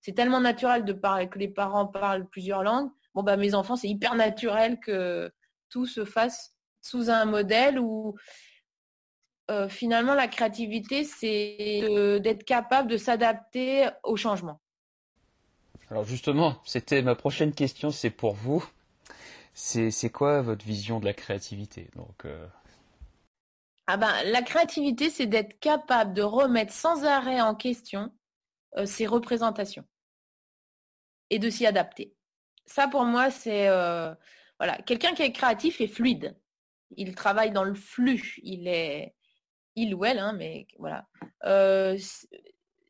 S2: C'est tellement naturel de parler, que les parents parlent plusieurs langues. Bon, bah, mes enfants, c'est hyper naturel que tout se fasse sous un modèle où euh, finalement la créativité, c'est d'être capable de s'adapter au changement.
S1: Alors justement, c'était ma prochaine question, c'est pour vous. C'est quoi votre vision de la créativité? Donc, euh,
S2: ah ben, la créativité, c'est d'être capable de remettre sans arrêt en question euh, ses représentations et de s'y adapter. Ça, pour moi, c'est voilà, quelqu'un qui est créatif est fluide. Il travaille dans le flux. Il est il ou elle, hein, mais voilà. Euh,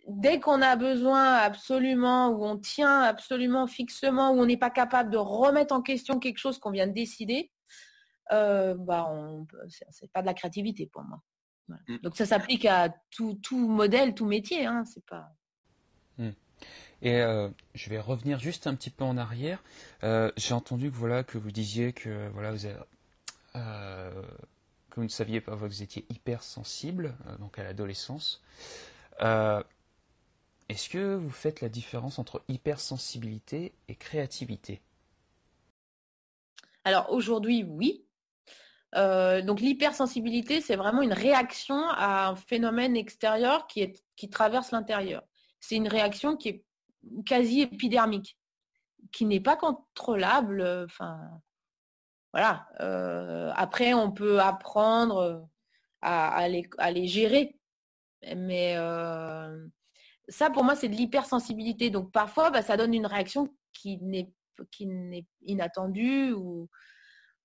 S2: dès qu'on a besoin absolument, ou on tient absolument fixement, ou on n'est pas capable de remettre en question quelque chose qu'on vient de décider, euh, bah c'est pas de la créativité pour moi. Mmh. Donc ça s'applique à tout, tout, modèle, tout métier. Hein, c'est pas.
S1: Mmh. Et euh, je vais revenir juste un petit peu en arrière. Euh, j'ai entendu que voilà que vous disiez que voilà vous que vous ne saviez pas que vous étiez hypersensible donc à l'adolescence. Est-ce que vous faites la différence entre hypersensibilité et créativité?
S2: Alors aujourd'hui, oui. Euh, donc l'hypersensibilité, c'est vraiment une réaction à un phénomène extérieur qui, qui traverse l'intérieur. C'est une réaction qui est quasi épidermique, qui n'est pas contrôlable. Enfin, voilà. Euh, après, on peut apprendre à, les, gérer. Mais euh, ça, pour moi, c'est de l'hypersensibilité. Donc parfois, bah, ça donne une réaction qui n'est inattendue ou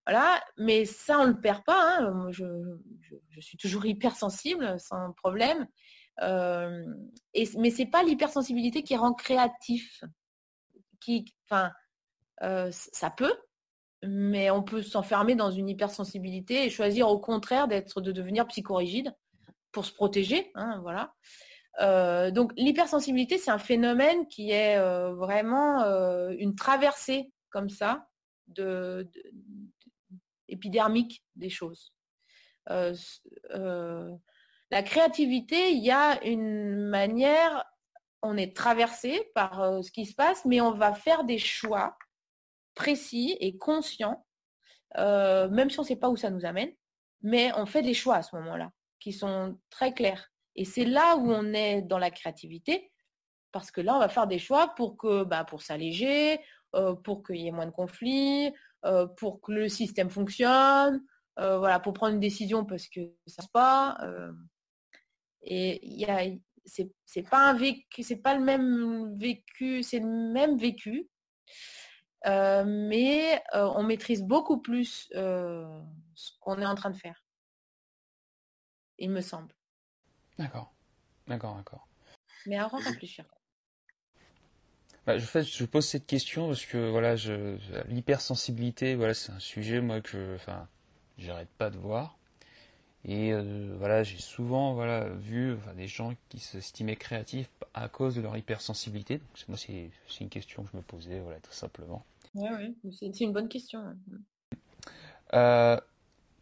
S2: voilà, mais ça, on ne le perd pas. Hein. Je, suis toujours hypersensible, sans problème. Euh, et, mais ce n'est pas l'hypersensibilité qui rend créatif. Qui, enfin, euh, ça peut, mais on peut s'enfermer dans une hypersensibilité et choisir au contraire d'être, de devenir psychorigide pour se protéger. Hein, voilà. Euh, donc l'hypersensibilité, c'est un phénomène qui est vraiment une traversée comme ça de, épidermique des choses. Euh, euh, la créativité, il y a une manière, on est traversé par euh, ce qui se passe, mais on va faire des choix précis et conscients, même si on ne sait pas où ça nous amène, mais on fait des choix à ce moment-là, qui sont très clairs. Et c'est là où on est dans la créativité, parce que là, on va faire des choix pour que, bah, pour s'alléger, pour qu'il y ait moins de conflits, euh, pour que le système fonctionne, euh, voilà, pour prendre une décision parce que ça ne se pas. Euh, et il y a, c'est pas un c'est pas le même vécu, c'est le même vécu, mais on maîtrise beaucoup plus ce qu'on est en train de faire. Il me semble.
S1: D'accord, d'accord, d'accord.
S2: Mais à réfléchir.
S1: bah, je, fait, je pose cette question parce que voilà, l'hypersensibilité, voilà, c'est un sujet moi que, enfin, j'arrête pas de voir. Et euh, voilà, j'ai souvent voilà vu des gens qui s'estimaient créatifs à cause de leur hypersensibilité. Donc moi, c'est une question que je me posais, voilà, tout simplement.
S2: Oui, oui, c'est une bonne question.
S1: Euh,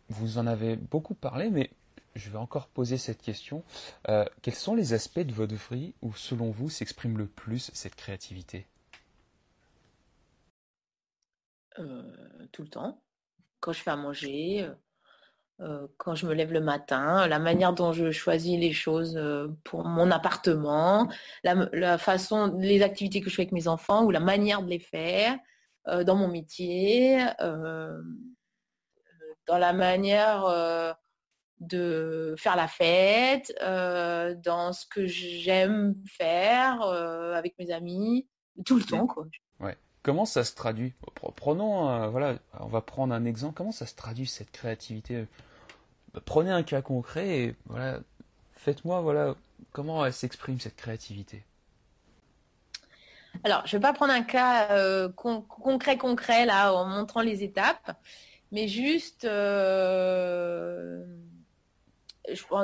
S1: vous en avez beaucoup parlé, mais je vais encore poser cette question. Euh, quels sont les aspects de votre vie où, selon vous, s'exprime le plus cette créativité?
S2: Tout le temps. Quand je fais à manger, euh, quand je me lève le matin, la manière dont je choisis les choses euh, pour mon appartement, la, façon, les activités que je fais avec mes enfants ou la manière de les faire euh, dans mon métier, dans la manière de faire la fête, dans ce que j'aime faire avec mes amis, tout le temps. Quoi.
S1: Comment ça se traduit Prenons, voilà, on va prendre un exemple. Comment ça se traduit cette créativité? Prenez un cas concret et voilà, faites-moi voilà comment elle s'exprime cette créativité?
S2: Alors, je ne vais pas prendre un cas euh, concret concret là en montrant les étapes, mais juste euh,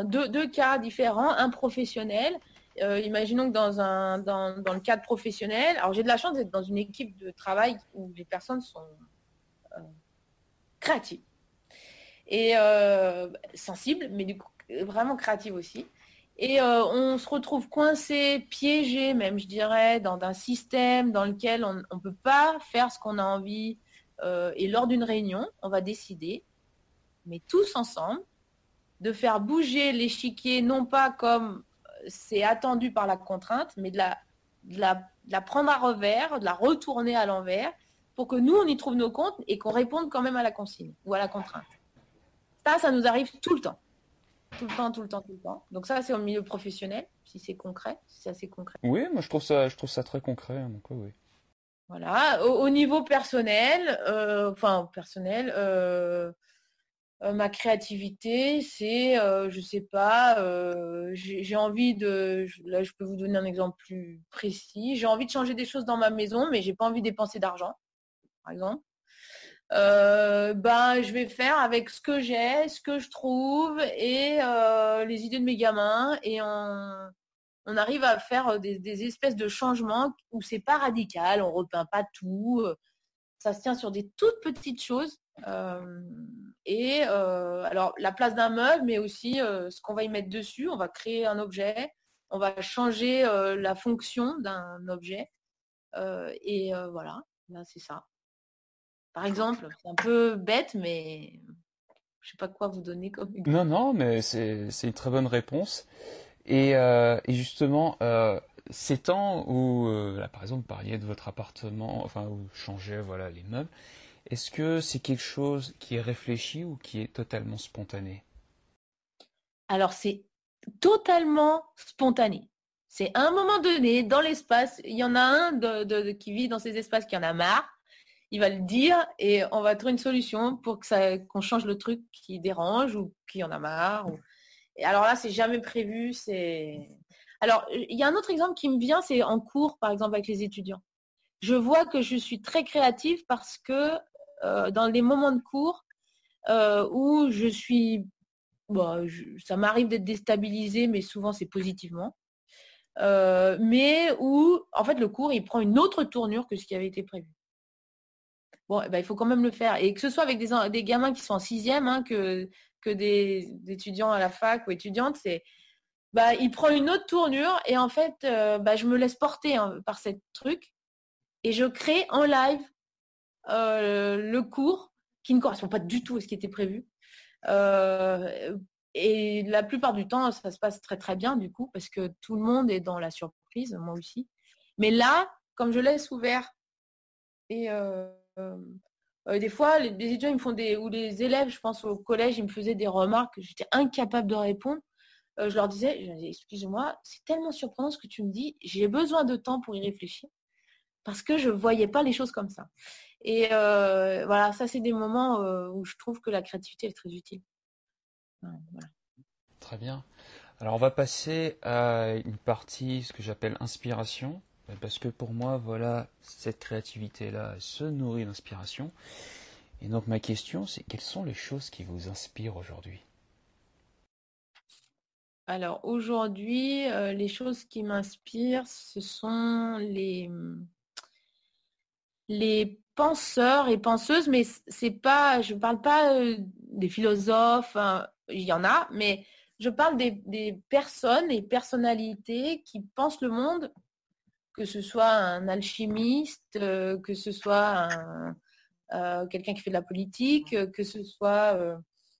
S2: deux, cas différents, un professionnel. Euh, imaginons que dans, un, dans, dans, le cadre professionnel, alors j'ai de la chance d'être dans une équipe de travail où les personnes sont créatives et euh, sensible, mais du coup vraiment créative aussi. Et euh, on se retrouve coincé, piégé même, je dirais, dans un système dans lequel on ne peut pas faire ce qu'on a envie. Euh, et lors d'une réunion, on va décider, mais tous ensemble, de faire bouger l'échiquier, non pas comme c'est attendu par la contrainte, mais de la, de la prendre à revers, de la retourner à l'envers, pour que nous, on y trouve nos comptes et qu'on réponde quand même à la consigne ou à la contrainte. Ça, ça nous arrive tout le temps. Tout le temps, tout le temps, tout le temps. Donc ça, c'est au milieu professionnel, si c'est concret, si c'est assez concret.
S1: Oui, moi je trouve ça, je trouve ça très concret. Hein, donc, oui.
S2: Voilà. Au, niveau personnel, euh, enfin personnel, euh, ma créativité, c'est, je sais pas, j'ai envie de, là je peux vous donner un exemple plus précis. J'ai envie de changer des choses dans ma maison, mais j'ai pas envie de dépenser d'argent, par exemple. Euh, ben, je vais faire avec ce que j'ai, ce que je trouve et euh, les idées de mes gamins. Et on, arrive à faire des, espèces de changements où c'est pas radical, on repeint pas tout. Ça se tient sur des toutes petites choses. Euh, et alors la place d'un meuble, mais aussi ce qu'on va y mettre dessus. On va créer un objet, on va changer la fonction d'un objet. et voilà, là c'est ça par exemple. C'est un peu bête, mais je sais pas quoi vous donner comme
S1: Non, non, mais c'est une très bonne réponse. Et, euh, justement, euh, ces temps où, euh, par exemple, vous parliez de votre appartement, enfin, vous changez voilà, les meubles, est-ce que c'est quelque chose qui est réfléchi ou qui est totalement spontané?
S2: Alors, c'est totalement spontané. C'est à un moment donné, dans l'espace, il y en a un qui vit dans ces espaces qui en a marre il va le dire et on va trouver une solution pour qu'on change le truc qui dérange ou qui en a marre. Et alors là, c'est jamais prévu. Alors il y a un autre exemple qui me vient, c'est en cours, par exemple avec les étudiants. Je vois que je suis très créative parce que euh, dans les moments de cours euh, où je suis, bon, ça m'arrive d'être déstabilisée, mais souvent c'est positivement. Euh, mais où en fait le cours il prend une autre tournure que ce qui avait été prévu bon, eh ben, il faut quand même le faire. Et que ce soit avec des, gamins qui sont en sixième, hein, que, que des, étudiants à la fac ou étudiantes, c'est bah, il prend une autre tournure et en fait, bah, je me laisse porter hein, par cette truc et je crée en live euh, le cours qui ne correspond pas du tout à ce qui était prévu. Euh, et la plupart du temps, ça se passe très très bien du coup parce que tout le monde est dans la surprise, moi aussi. Mais là, comme je laisse ouvert et euh, des fois, les, étudiants ils me font des ou les élèves, je pense au collège, ils me faisaient des remarques que j'étais incapable de répondre. Je leur disais, excusez-moi, c'est tellement surprenant ce que tu me dis, j'ai besoin de temps pour y réfléchir parce que je ne voyais pas les choses comme ça. Et voilà, ça c'est des moments où je trouve que la créativité est très utile.
S1: Très bien. Alors on va passer à une partie, ce que j'appelle inspiration. Ben, parce que pour moi, voilà, cette créativité-là se nourrit d'inspiration. Et donc ma question, c'est quelles sont les choses qui vous inspirent aujourd'hui?
S2: Alors aujourd'hui, euh, les choses qui m'inspirent, ce sont les, les penseurs et penseuses, mais c'est pas, je ne parle pas euh, des philosophes, hein, il y en a, mais je parle des, personnes et personnalités qui pensent le monde, que ce soit un alchimiste, euh, que ce soit euh, quelqu'un qui fait de la politique, que ce soit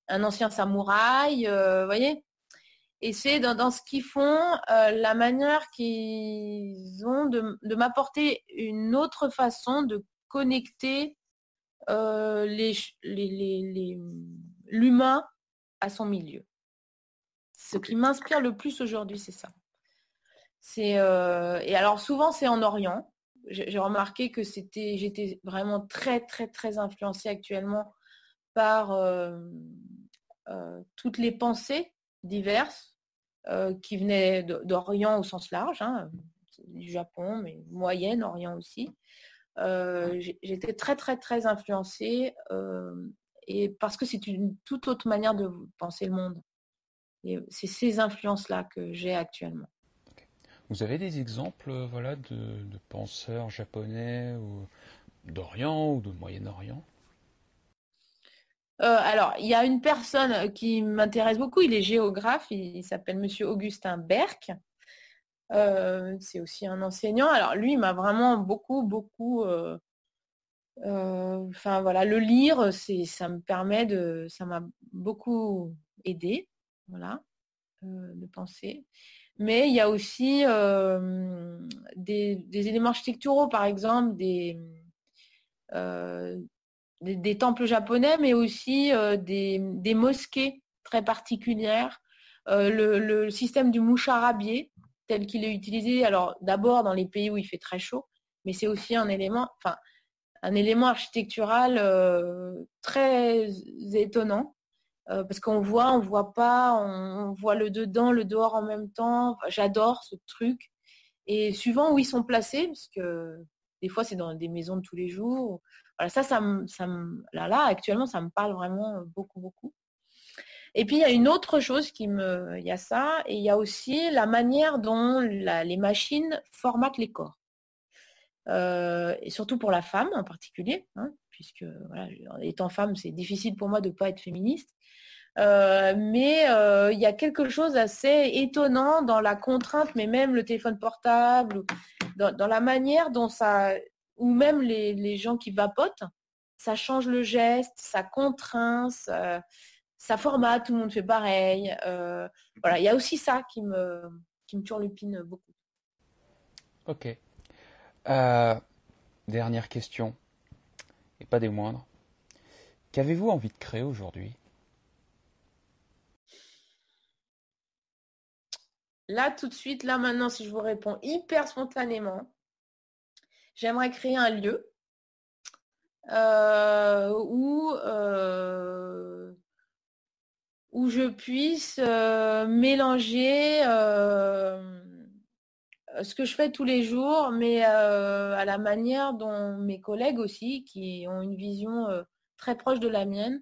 S2: un ancien samouraï, vous voyez? Et c'est dans, ce qu'ils font, la manière qu'ils ont de m'apporter une autre façon de connecter euh, l'humain à son milieu. Ce qui m'inspire le plus aujourd'hui, c'est ça. C'est euh, et alors souvent c'est en Orient. J'ai remarqué que c'était, j'étais vraiment très très très influencée actuellement par euh, toutes les pensées diverses qui venaient d'Orient au sens large, hein, du Japon, mais Moyen-Orient aussi. Euh, j'étais très très très influencée euh, et parce que c'est une toute autre manière de penser le monde. Et c'est ces influences-là que j'ai actuellement.
S1: Vous avez des exemples euh, voilà, de, penseurs japonais ou d'Orient ou de Moyen-Orient?
S2: Alors, il y a une personne qui m'intéresse beaucoup, il est géographe, il, s'appelle Monsieur Augustin Berck. Euh, c'est aussi un enseignant. Alors lui, il m'a vraiment beaucoup, beaucoup. Euh, euh, enfin voilà, le lire, c'est, ça me permet de, ça m'a beaucoup aidé, voilà, de penser. Mais il y a aussi des, éléments architecturaux, par exemple, des, des, temples japonais, mais aussi des, mosquées très particulières. Le, le, système du moucharabier, tel qu'il est utilisé, alors d'abord dans les pays où il fait très chaud, mais c'est aussi un élément, enfin, un élément architectural euh, très étonnant. Euh, parce qu'on voit, on voit pas, on, voit le dedans, le dehors en même temps. J'adore ce truc. Et suivant où ils sont placés, parce que des fois c'est dans des maisons de tous les jours. Voilà, ça, ça, ça là, là, actuellement, ça me parle vraiment beaucoup, beaucoup. Et puis il y a une autre chose qui me, il y a ça, et il y a aussi la manière dont les machines formatent les corps. Euh, et surtout pour la femme en particulier, hein, puisque voilà, étant femme, c'est difficile pour moi de ne pas être féministe. Euh, mais euh, il y a quelque chose assez étonnant dans la contrainte, mais même le téléphone portable, dans, la manière dont ça, ou même les, gens qui vapotent, ça change le geste, ça contraint, formate, tout le monde fait pareil. Euh, voilà, il y a aussi ça qui me, qui me turlupine beaucoup.
S1: Ok. Euh, dernière question, et pas des moindres. Qu'avez-vous envie de créer aujourd'hui?
S2: Là, tout de suite, là maintenant, si je vous réponds hyper spontanément, j'aimerais créer un lieu euh, où où je puisse euh, mélanger euh, ce que je fais tous les jours, mais euh, à la manière dont mes collègues aussi, qui ont une vision très proche de la mienne,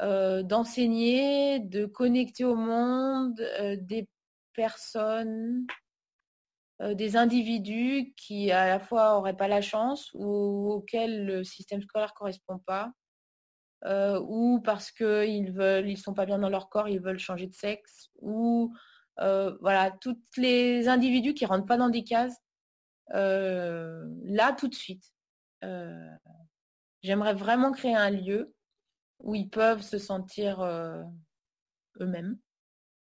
S2: d'enseigner, de connecter au monde des personnes, des individus qui à la fois n'auraient pas la chance ou auxquels le système scolaire ne correspond pas euh, ou parce qu'ils veulent, ils sont pas bien dans leur corps, ils veulent changer de sexe, ou euh, voilà, tous les individus qui rentrent pas dans des cases, euh, là tout de suite. J'aimerais vraiment créer un lieu où ils peuvent se sentir eux-mêmes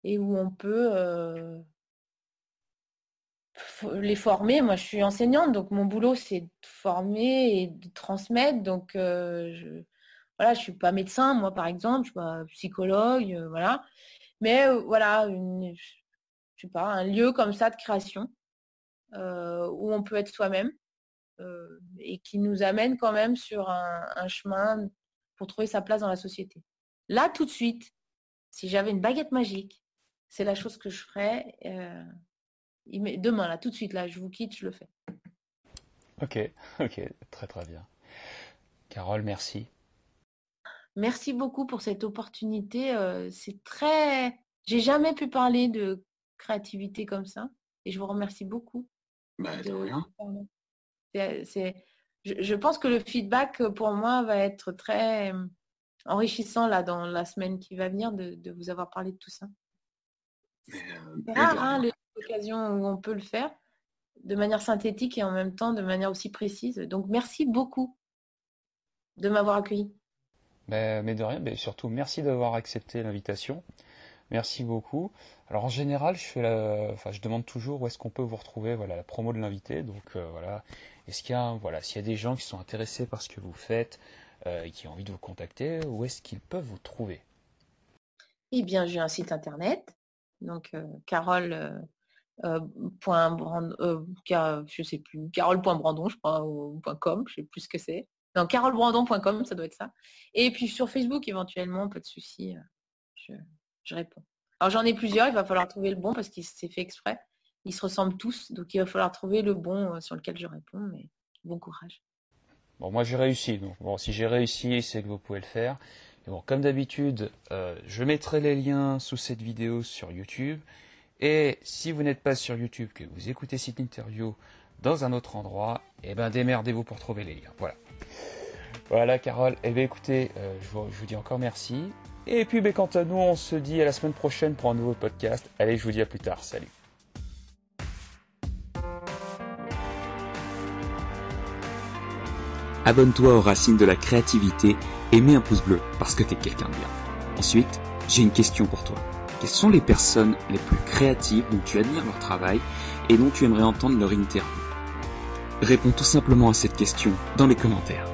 S2: et où on peut les former. Moi, je suis enseignante, donc mon boulot, c'est de former et de transmettre. Donc, voilà, je suis pas médecin, moi par exemple, je suis pas psychologue, euh, voilà. Mais euh, voilà, une, je sais pas, un lieu comme ça de création euh, où on peut être soi-même et qui nous amène quand même sur un, chemin pour trouver sa place dans la société. Là, tout de suite, si j'avais une baguette magique, c'est la chose que je ferais Demain, là, tout de suite, là, je vous quitte, je le fais.
S1: Ok, ok, très très bien. Carole, merci.
S2: Merci beaucoup pour cette opportunité. Euh, c'est très. J'ai jamais pu parler de créativité comme ça, et je vous remercie beaucoup.
S3: Bah, de rien.
S2: C'est, je, pense que le feedback pour moi va être très euh, enrichissant là dans la semaine qui va venir de, vous avoir parlé de tout ça.
S3: Euh,
S2: c'est rare hein, l'occasion où on peut le faire de manière synthétique et en même temps de manière aussi précise. Donc merci beaucoup de m'avoir accueilli.
S1: Mais, mais, de rien, mais surtout merci d'avoir accepté l'invitation. Merci beaucoup. Alors en général, je fais la, je demande toujours où est-ce qu'on peut vous retrouver, voilà, la promo de l'invité. Donc euh, voilà, est-ce qu'il y a, voilà, s'il y a des gens qui sont intéressés par ce que vous faites euh, et qui ont envie de vous contacter, où est-ce qu'ils peuvent vous trouver?
S2: Eh bien, j'ai un site internet, donc euh, Carole. point je sais plus, carole.brandon, je crois, ou .com, je sais plus ce que c'est. Non, carolbrandon.com, ça doit être ça. Et puis sur Facebook, éventuellement, pas de souci, je, je réponds. Alors j'en ai plusieurs, il va falloir trouver le bon parce qu'il s'est fait exprès. Ils se ressemblent tous, donc il va falloir trouver le bon euh, sur lequel je réponds, mais bon courage.
S1: Bon, moi j'ai réussi, donc bon, si j'ai réussi, c'est que vous pouvez le faire. Et bon, comme d'habitude, euh, je mettrai les liens sous cette vidéo sur YouTube. Et si vous n'êtes pas sur YouTube, que vous écoutez cette interview dans un autre endroit, eh ben démerdez-vous pour trouver les liens. Voilà. Voilà, Carole. Eh bien, écoutez, euh, je, vous, dis encore merci. Et puis, ben, quant à nous, on se dit à la semaine prochaine pour un nouveau podcast. Allez, je vous dis à plus tard. Salut.
S4: Abonne-toi aux racines de la créativité et mets un pouce bleu parce que t'es quelqu'un de bien. Ensuite, j'ai une question pour toi. Quelles sont les personnes les plus créatives dont tu admires leur travail et dont tu aimerais entendre leur interview? Réponds tout simplement à cette question dans les commentaires.